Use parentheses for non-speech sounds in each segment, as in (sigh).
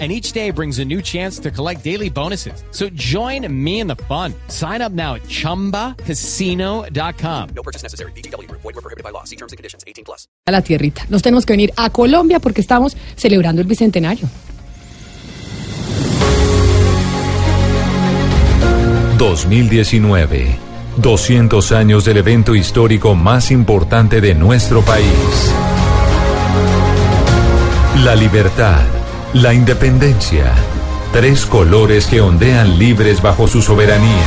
and each day brings a new chance to collect daily bonuses. So join me in the fun. Sign up now at ChumbaCasino.com. No purchase necessary. BGW. Void were prohibited by law. See terms and conditions. 18 plus. a la tierrita. Nos tenemos que venir a Colombia porque estamos celebrando el bicentenario. 2019. 200 años del evento histórico más importante de nuestro país. La libertad, la independencia. Tres colores que ondean libres bajo su soberanía.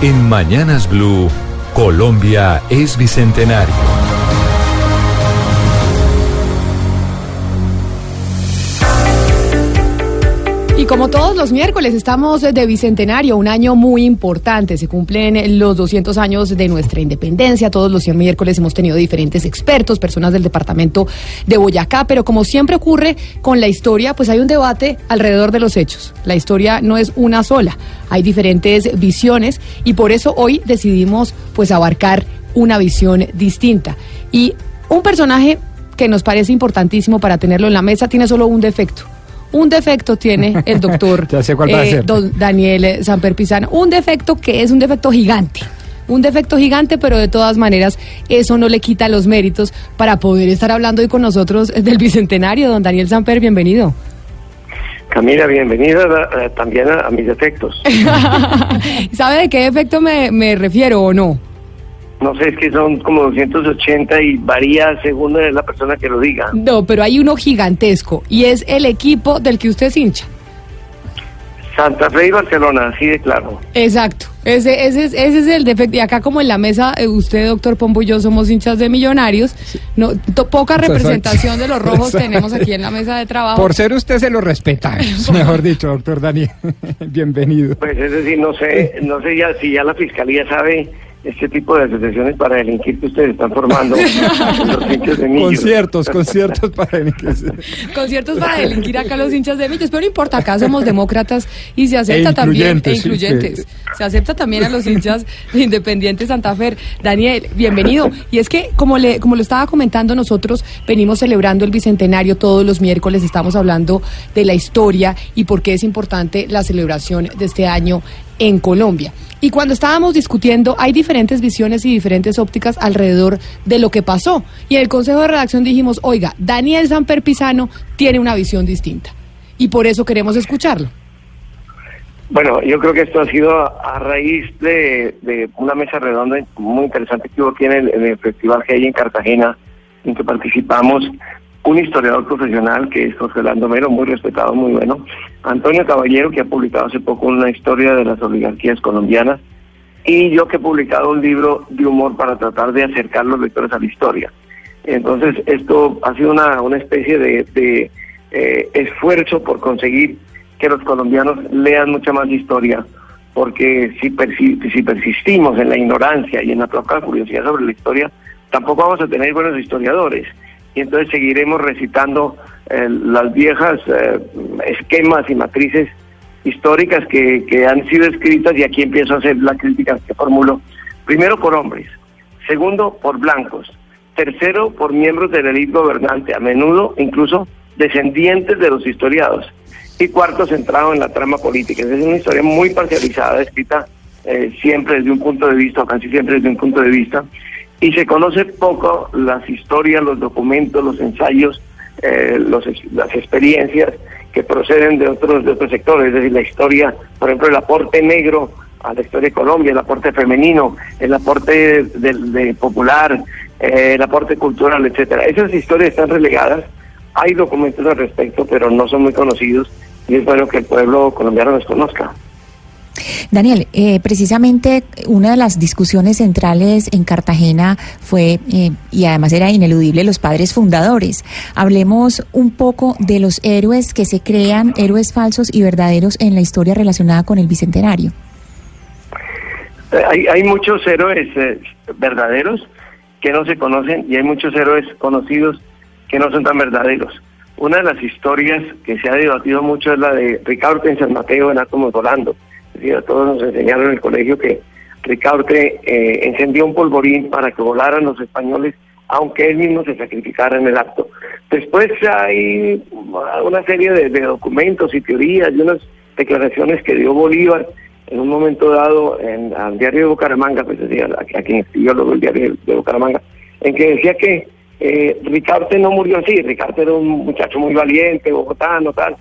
En Mañanas Blue, Colombia es bicentenario. Y como todos los miércoles estamos de bicentenario, un año muy importante. Se cumplen los 200 años de nuestra independencia. Todos los miércoles hemos tenido diferentes expertos, personas del departamento de Boyacá, pero como siempre ocurre con la historia, pues hay un debate alrededor de los hechos. La historia no es una sola, hay diferentes visiones y por eso hoy decidimos pues abarcar una visión distinta. Y un personaje que nos parece importantísimo para tenerlo en la mesa tiene solo un defecto un defecto tiene el doctor (laughs) Ya sé cuál va a eh, ser. don Daniel Samper Pizano. Un defecto que es un defecto gigante. Un defecto gigante, pero de todas maneras eso no le quita los méritos para poder estar hablando hoy con nosotros del Bicentenario. Don Daniel Samper, bienvenido. Camila, bienvenida también a, a mis defectos. (laughs) ¿Sabe de qué defecto me, me refiero o no? No sé, es que son como 280 y varía según la persona que lo diga. No, pero hay uno gigantesco y es el equipo del que usted es hincha. Santa Fe y Barcelona, así de claro. Exacto. Ese, ese, es, ese es el defecto. Y acá como en la mesa, eh, usted, doctor Pombo y yo somos hinchas de millonarios. No, to- poca Exacto. representación de los rojos Exacto. tenemos aquí en la mesa de trabajo. Por ser usted se lo respeta, (laughs) mejor dicho, doctor Daniel. (laughs) Bienvenido. Pues es decir, no sé, no sé ya si ya la fiscalía sabe este tipo de asociaciones para delinquir que ustedes están formando los hinchas de millos. Conciertos, conciertos para se- Conciertos para delinquir acá los hinchas de millos, pero no importa, acá somos demócratas y se acepta E también, e incluyentes, sí, que- se acepta también a los hinchas de independientes Santa Fe. Daniel, bienvenido. Y es que, como, le, como lo estaba comentando, nosotros venimos celebrando el Bicentenario todos los miércoles, estamos hablando de la historia y por qué es importante la celebración de este año en Colombia. Y cuando estábamos discutiendo, hay diferentes visiones y diferentes ópticas alrededor de lo que pasó. Y en el Consejo de Redacción dijimos, oiga, Daniel Samper Pizano tiene una visión distinta. Y por eso queremos escucharlo. Bueno, yo creo que esto ha sido a, raíz de, una mesa redonda muy interesante que hubo aquí en el, el Festival que hay en Cartagena, en que participamos un historiador profesional que es José Orlando Mero, muy respetado, muy bueno, Antonio Caballero, que ha publicado hace poco una historia de las oligarquías colombianas, y yo que he publicado un libro de humor para tratar de acercar los lectores a la historia. Entonces, esto ha sido una, una especie de, eh, esfuerzo por conseguir que los colombianos lean mucha más historia, porque si, persi- si persistimos en la ignorancia y en la poca curiosidad sobre la historia, tampoco vamos a tener buenos historiadores. Y entonces seguiremos recitando eh, las viejas eh, esquemas y matrices históricas que, que han sido escritas y aquí empiezo a hacer la crítica que formulo. Primero por hombres, segundo por blancos, tercero por miembros de la élite gobernante, a menudo incluso descendientes de los historiados, y cuarto centrado en la trama política. Es una historia muy parcializada, escrita eh, siempre desde un punto de vista, o casi siempre desde un punto de vista, y se conoce poco las historias, los documentos, los ensayos, eh, los las experiencias que proceden de otros de otros sectores, es decir, la historia, por ejemplo, el aporte negro a la historia de Colombia, el aporte femenino, el aporte del de popular, eh, el aporte cultural, etcétera. Esas historias están relegadas, hay documentos al respecto, pero no son muy conocidos y es bueno que el pueblo colombiano los conozca. Daniel, eh, precisamente una de las discusiones centrales en Cartagena fue, eh, y además era ineludible, los padres fundadores. Hablemos un poco de los héroes que se crean, héroes falsos y verdaderos en la historia relacionada con el Bicentenario. Hay, hay muchos héroes eh, verdaderos que no se conocen y hay muchos héroes conocidos que no son tan verdaderos. Una de las historias que se ha debatido mucho es la de Ricardo San Mateo en Átomos Volando. Todos nos enseñaron en el colegio que Ricardo eh, encendió un polvorín para que volaran los españoles, aunque él mismo se sacrificara en el acto. Después hay una serie de, documentos y teorías y unas declaraciones que dio Bolívar en un momento dado en al diario de Bucaramanga, pues decía, a, quien escribió luego el diario de Bucaramanga, en que decía que eh, Ricardo no murió así, Ricardo era un muchacho muy valiente, bogotano, tal,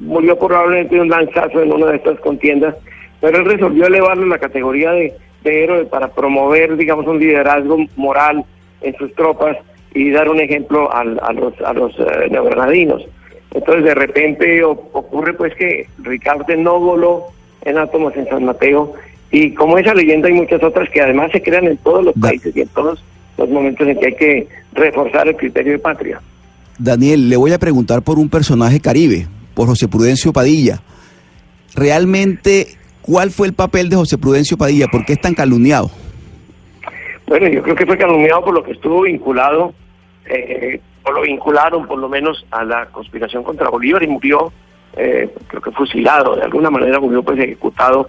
murió probablemente de un lanzazo en una de estas contiendas, pero él resolvió elevarlo a la categoría de, de héroe para promover, digamos, un liderazgo moral en sus tropas y dar un ejemplo al- a los, a los eh, neogranadinos. Entonces de repente o- ocurre pues que Ricardo no voló en átomos en San Mateo y como esa leyenda hay muchas otras que además se crean en todos los países y en todos los momentos en que hay que reforzar el criterio de patria. Daniel, le voy a preguntar por un personaje caribe, por José Prudencio Padilla. Realmente, ¿cuál fue el papel de José Prudencio Padilla? ¿Por qué es tan calumniado? Bueno, yo creo que fue calumniado por lo que estuvo vinculado, eh, o lo vincularon por lo menos a la conspiración contra Bolívar y murió, eh, creo que fusilado, de alguna manera murió pues ejecutado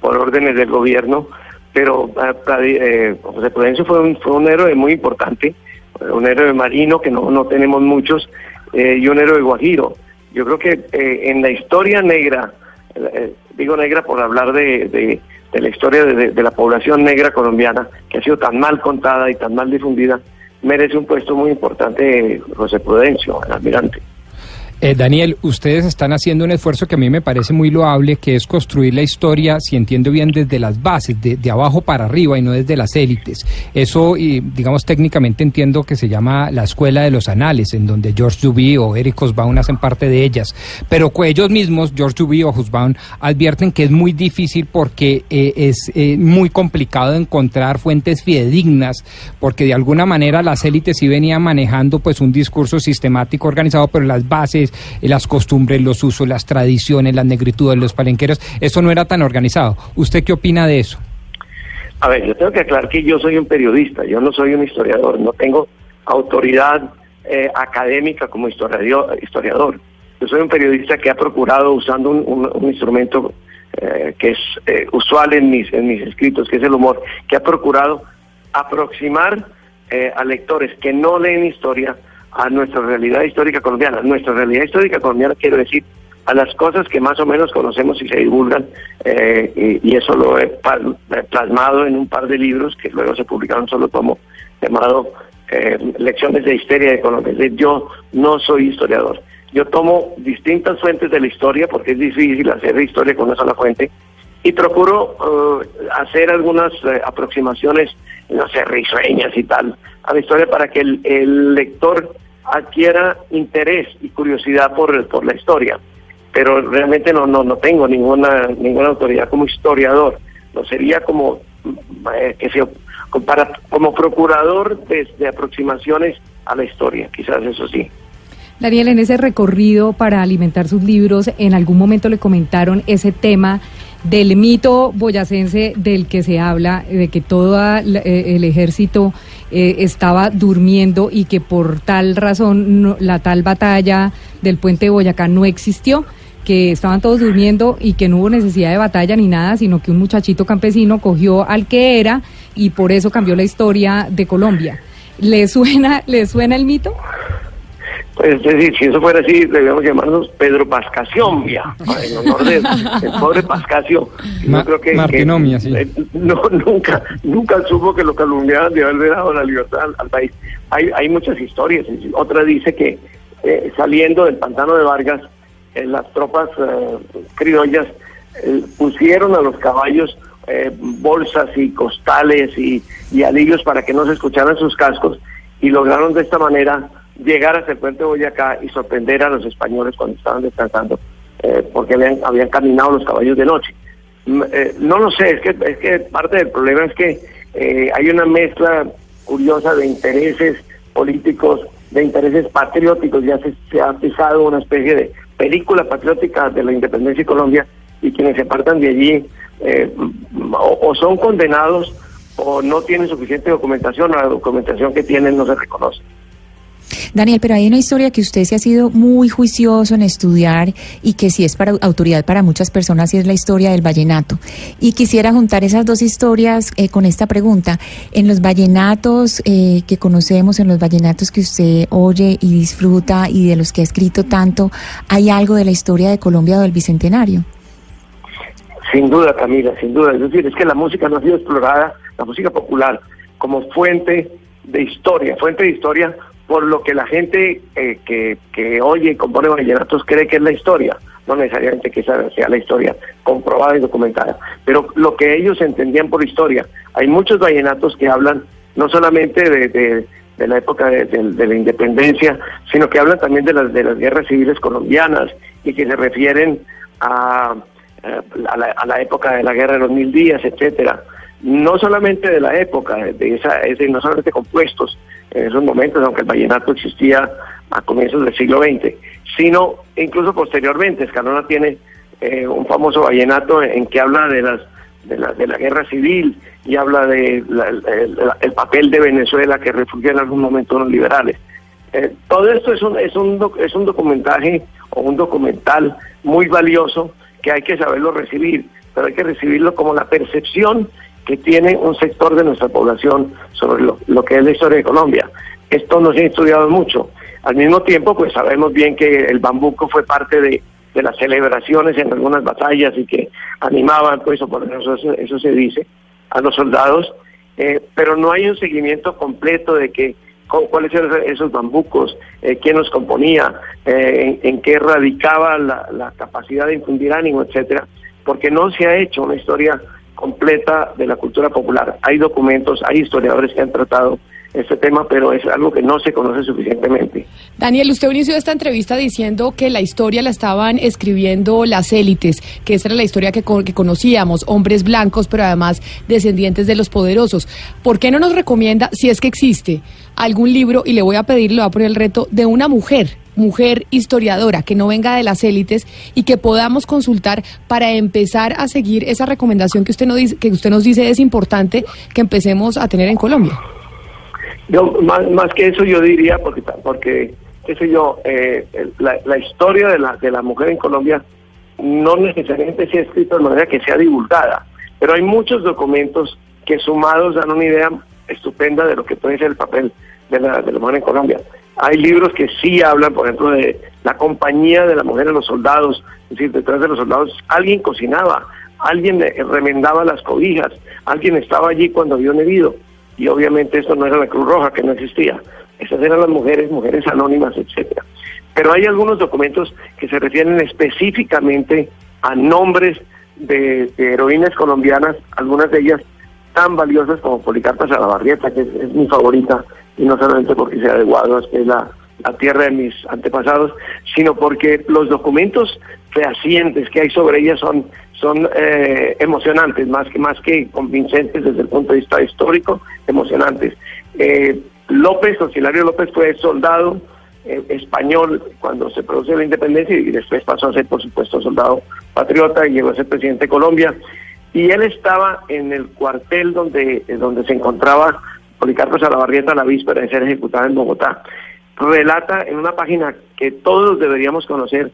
por órdenes del gobierno, pero Pradi- eh, José Prudencio fue un, fue un héroe muy importante, un héroe marino que no, no tenemos muchos, eh, y un héroe guajiro. Yo creo que eh, en la historia negra, eh, digo negra por hablar de, de- la historia de, de- la población negra colombiana, que ha sido tan mal contada y tan mal difundida, merece un puesto muy importante eh, José Prudencio, el almirante. Eh, Daniel, ustedes están haciendo un esfuerzo que a mí me parece muy loable, que es construir la historia, si entiendo bien, desde las bases, de, abajo para arriba y no desde las élites. Eso, y, digamos, técnicamente entiendo que se llama la escuela de los anales, en donde George Duby o Eric Hobsbawm hacen parte de ellas. Pero ellos mismos, George Duby o Hobsbawm, advierten que es muy difícil porque eh, es eh, muy complicado encontrar fuentes fidedignas, porque de alguna manera las élites sí venían manejando pues un discurso sistemático organizado, pero las bases, eh, las costumbres, los usos, las tradiciones, las negritudes, los palenqueros, eso no era tan organizado. ¿Usted qué opina de eso? A ver, yo tengo que aclarar que yo soy un periodista, yo no soy un historiador, no tengo autoridad eh, académica como historiador. Yo soy un periodista que ha procurado, usando un, instrumento eh, que es eh, usual en mis, en mis escritos, que es el humor, que ha procurado aproximar a lectores que no leen historia a nuestra realidad histórica colombiana. Nuestra realidad histórica colombiana, quiero decir, a las cosas que más o menos conocemos y se divulgan, eh, y, eso lo he plasmado en un par de libros que luego se publicaron solo tomo, llamado eh, Lecciones de Historia de Colombia. Yo no soy historiador. Yo tomo distintas fuentes de la historia, porque es difícil hacer historia con una sola fuente, y procuro eh, hacer algunas eh, aproximaciones, no sé, risueñas y tal, a la historia para que el, el lector adquiera interés y curiosidad por, por la historia. Pero realmente no, no, no tengo ninguna, ninguna autoridad como historiador. Lo sería como, eh, que se, para, como procurador de aproximaciones a la historia, quizás eso sí. Daniel, en ese recorrido para alimentar sus libros, en algún momento le comentaron ese tema del mito boyacense del que se habla, de que todo eh, el ejército eh, estaba durmiendo y que por tal razón la tal batalla del puente de Boyacá no existió que estaban todos durmiendo y que no hubo necesidad de batalla ni nada, sino que un muchachito campesino cogió al que era y por eso cambió la historia de Colombia. ¿Le suena, ¿le suena el mito? Pues, es decir, si eso fuera así, debíamos llamarnos Pedro Pascacionvia, (laughs) en honor del el pobre Pascasio. Ma- yo creo que, Martinomia, que, sí. eh, no, (laughs) nunca, nunca supo que lo calumniaban de haber dado la libertad al, al país. Hay, hay muchas historias. Otra dice que eh, saliendo del pantano de Vargas, eh, las tropas criollas eh, pusieron a los caballos eh, bolsas y costales y, y alivos para que no se escucharan sus cascos y lograron de esta manera llegar hasta el puente de Boyacá y sorprender a los españoles cuando estaban descansando, eh, porque habían, habían caminado los caballos de noche. Mm, eh, no lo sé, es que, es que parte del problema es que eh, hay una mezcla curiosa de intereses políticos, de intereses patrióticos, ya se, ha pisado una especie de película patriótica de la independencia de Colombia y quienes se apartan de allí eh, o, o son condenados o no tienen suficiente documentación o la documentación que tienen no se reconoce. Daniel, pero hay una historia que usted se ha sido muy juicioso en estudiar y que sí es para autoridad para muchas personas y es la historia del vallenato. Y quisiera juntar esas dos historias eh, con esta pregunta. En los vallenatos eh, que conocemos, en los vallenatos que usted oye y disfruta y de los que ha escrito tanto, ¿hay algo de la historia de Colombia o del Bicentenario? Sin duda, Camila, sin duda. Es decir, es que la música no ha sido explorada, la música popular, como fuente de historia, fuente de historia por lo que la gente eh, que, que oye y compone vallenatos cree que es la historia, no necesariamente que esa sea la historia comprobada y documentada, pero lo que ellos entendían por historia. Hay muchos vallenatos que hablan no solamente de, de, la época de, de, la independencia, sino que hablan también de las, de las guerras civiles colombianas y que se refieren a, la, a la época de la guerra de los mil días, etcétera no solamente de la época, de esa, ese, no solamente compuestos en esos momentos, aunque el vallenato existía a comienzos del siglo XX, sino incluso posteriormente. Escalona tiene eh, un famoso vallenato en, que habla de las de la, de la guerra civil y habla de el, papel de Venezuela que refugió en algún momento los liberales. Eh, todo esto es un, es, un, es un documentaje o un documental muy valioso que hay que saberlo recibir, pero hay que recibirlo como la percepción que tiene un sector de nuestra población sobre lo, que es la historia de Colombia. Esto no se ha estudiado mucho. Al mismo tiempo, pues sabemos bien que el bambuco fue parte de, las celebraciones en algunas batallas y que animaban, pues, o por eso, eso se dice, a los soldados, eh, pero no hay un seguimiento completo de que cuáles eran esos bambucos, eh, quién los componía, eh, en, qué radicaba la, la, capacidad de infundir ánimo, etcétera, porque no se ha hecho una historia completa de la cultura popular. Hay documentos, hay historiadores que han tratado este tema, pero es algo que no se conoce suficientemente. Daniel, usted inició esta entrevista diciendo que la historia la estaban escribiendo las élites, que esa era la historia que, que conocíamos, hombres blancos, pero además descendientes de los poderosos. ¿Por qué no nos recomienda, si es que existe, algún libro, y le voy a pedir, le voy a poner el reto, de una mujer mujer historiadora, que no venga de las élites y que podamos consultar para empezar a seguir esa recomendación que usted nos dice, que usted nos dice es importante que empecemos a tener en Colombia. Yo, más, más que eso yo diría, porque, porque qué sé yo, eh, la, la, historia de la, de la mujer en Colombia no necesariamente se ha escrito de manera que sea divulgada, pero hay muchos documentos que sumados dan una idea estupenda de lo que puede ser el papel de la, de la mujer en Colombia. Hay libros que sí hablan, por ejemplo, de la compañía de la mujer en los soldados, es decir, detrás de los soldados alguien cocinaba, alguien remendaba las cobijas, alguien estaba allí cuando vio herido. Y obviamente esto no era la Cruz Roja, que no existía. Esas eran las mujeres, mujeres anónimas, etcétera. Pero hay algunos documentos que se refieren específicamente a nombres de, heroínas colombianas, algunas de ellas tan valiosas como Policarpa Salabarrieta, que es mi favorita, y no solamente porque sea de Guaduas, que es la, tierra de mis antepasados, sino porque los documentos fehacientes que hay sobre ella son, son eh, emocionantes, más que, más que convincentes desde el punto de vista histórico, emocionantes. Eh, López, Auxiliario López fue soldado eh, español cuando se produce la independencia y después pasó a ser, por supuesto, soldado patriota y llegó a ser presidente de Colombia. Y él estaba en el cuartel donde, donde se encontraba Policarpo Salabarrieta la víspera de ser ejecutada en Bogotá, relata en una página que todos deberíamos conocer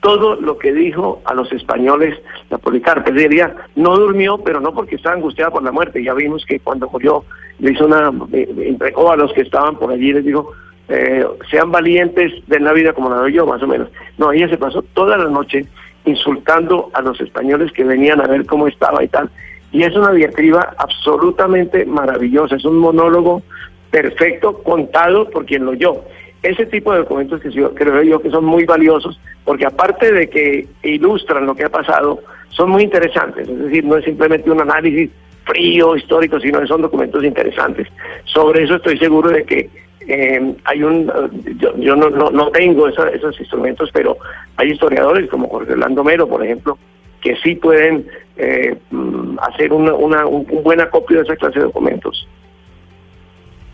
todo lo que dijo a los españoles la Policarpa. Día no durmió, pero no porque estaba angustiada por la muerte. Ya vimos que cuando murió le hizo una, eh, entregó a los que estaban por allí, les dijo, eh, sean valientes de la vida como la doy yo, más o menos. No, ella se pasó toda la noche insultando a los españoles que venían a ver cómo estaba y tal. Y es una diatriba absolutamente maravillosa, es un monólogo perfecto contado por quien lo oyó. Ese tipo de documentos que yo creo yo que son muy valiosos, porque aparte de que ilustran lo que ha pasado, son muy interesantes. Es decir, no es simplemente un análisis frío, histórico, sino que son documentos interesantes. Sobre eso estoy seguro de que eh, hay un, yo, no, no, tengo esos instrumentos, pero hay historiadores como Jorge Orlando Mero, por ejemplo, que sí pueden eh, mm, hacer una, una, un buen acopio de esa clase de documentos.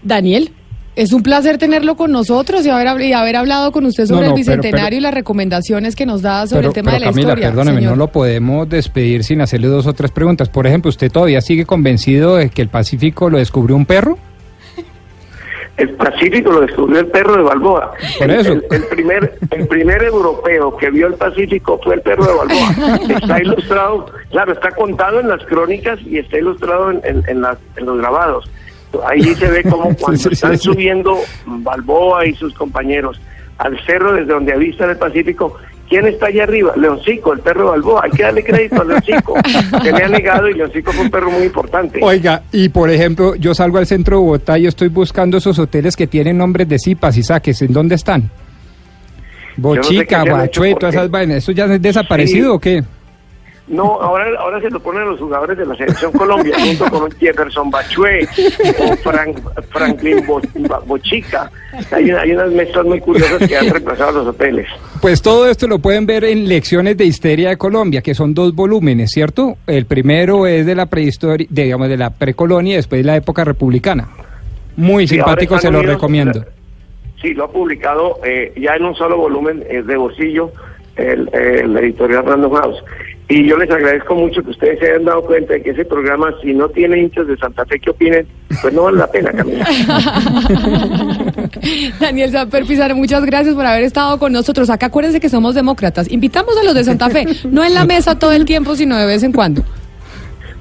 Daniel. Es un placer tenerlo con nosotros y haber, y haber hablado con usted sobre No, no, el pero- bicentenario pero- y las recomendaciones que nos da sobre Pero, el tema pero de la Camila, historia. perdóneme, señor. no lo podemos despedir sin hacerle dos o tres preguntas. Por ejemplo, ¿usted todavía sigue convencido de que el Pacífico lo descubrió un perro? El Pacífico lo descubrió el perro de Balboa. El- eso. El, el primer, el primer europeo que vio el Pacífico fue el perro de Balboa. Está (laughs) ilustrado, claro, está contado en las crónicas y está ilustrado en, en- en las- en los grabados. Ahí se ve como (laughs) cuando Sí, sí, están sí. subiendo Balboa y sus compañeros al cerro desde donde avistan el Pacífico. ¿Quién está allá arriba? Leoncico, el perro de Balboa. Hay que darle crédito a Leoncico. Se le ha negado y Leoncico fue un perro muy importante. Oiga, y por ejemplo, yo salgo al centro de Bogotá y estoy buscando esos hoteles que tienen nombres de cipas y saques. ¿En dónde están? no sé Bochica, Bachué, todas porque- esas vainas. ¿Eso ya es desaparecido Sí. o qué? No, ahora, ahora se lo ponen los jugadores de la selección Colombia, junto con Jefferson Bachué o Frank- Franklin Bo- Bochica. Hay, hay unas mezclas muy curiosas que han reemplazado los hoteles. Pues todo esto lo pueden ver en Lecciones de Histeria de Colombia, que son dos volúmenes, ¿cierto? El primero es de la prehistoria, digamos, de la precolonia y después la época republicana. Muy Sí, simpático, se lo unidos- recomiendo. Sí, lo ha publicado eh, ya en un solo volumen eh, de bolsillo el, el editorial Random House. Y yo les agradezco mucho que ustedes se hayan dado cuenta de que ese programa, si no tiene hinchas de Santa Fe que opinen, pues no vale la pena, Camila. (laughs) Daniel Samper Pizarro, muchas gracias por haber estado con nosotros. Acá acuérdense que somos demócratas. Invitamos a los de Santa Fe, no en la mesa todo el tiempo, sino de vez en cuando.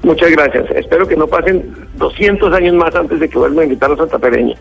Muchas gracias. Espero que no pasen 200 años más antes de que vuelvan a invitar a Santa Pereña.